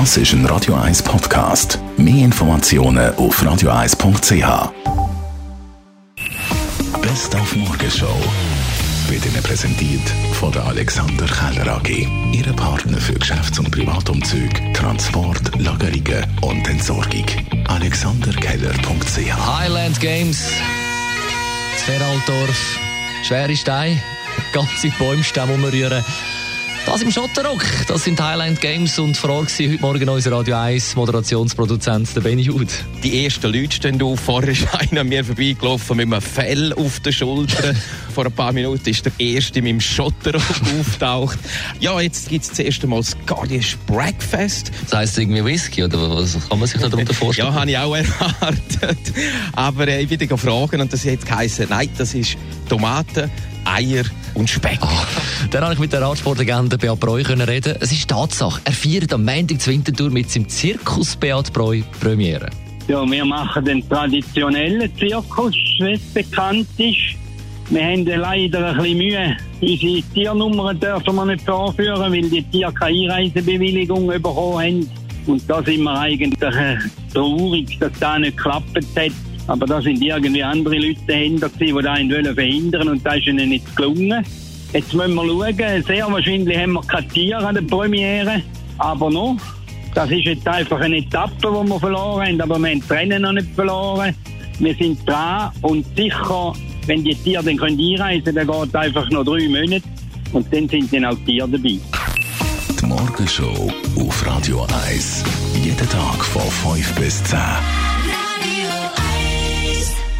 Das ist ein Radio 1 Podcast. Mehr Informationen auf radio1.ch. Best auf Morgenshow wird Ihnen präsentiert von der Alexander Keller AG. Ihre Partner für Geschäfts- und Privatumzug, Transport, Lagerungen und Entsorgung. AlexanderKeller.ch Highland Games, Feraldorf, schwere Steine, ganze Bäumstämme umrühren. Das im Schotterrock, das sind Highland Games und vor Ort heute Morgen unser Radio 1 Moderationsproduzent der Benny Hud. Die ersten Leute stehen auf. Vorher ist einer an mir vorbeigelaufen mit einem Fell auf den Schultern. Vor ein paar Minuten ist der erste mit dem Schotterrock auftaucht. Ja, jetzt gibt es das erste Mal das Guardians Breakfast. Das heisst irgendwie Whisky oder was kann man sich darunter vorstellen? Ja, habe ich auch erwartet. Aber äh, ich bin fragen und das hat jetzt geheißen, nein, das ist Tomaten, Eier und Speck. Ah, dann habe ich mit der Radsportlegende Beat Breu können reden. Es ist Tatsache, er feiert am Montag zur Wintertour mit seinem Zirkus Beat Breu Premiere. Ja, wir machen den traditionellen Zirkus, wie es bekannt ist. Wir haben leider ein bisschen Mühe. Unsere Tiernummern dürfen wir nicht vorführen, weil die Tiere keine Einreisebewilligung bekommen haben. Und da sind wir eigentlich traurig, dass das nicht geklappt hat. Aber da sind irgendwie andere Leute dahinter die das wollen verhindern und das ist ihnen nicht gelungen. Jetzt müssen wir schauen. Sehr wahrscheinlich haben wir keine Tiere an der Premiere. Aber noch. Das ist jetzt einfach eine Etappe, die wir verloren haben. Aber wir haben das Rennen noch nicht verloren. Wir sind dran und sicher, wenn die Tiere dann einreisen können, dann geht einfach noch drei Monate. Und dann sind dann auch Tiere dabei. Die Morgenshow auf Radio 1. Jeden Tag von 5 bis 10.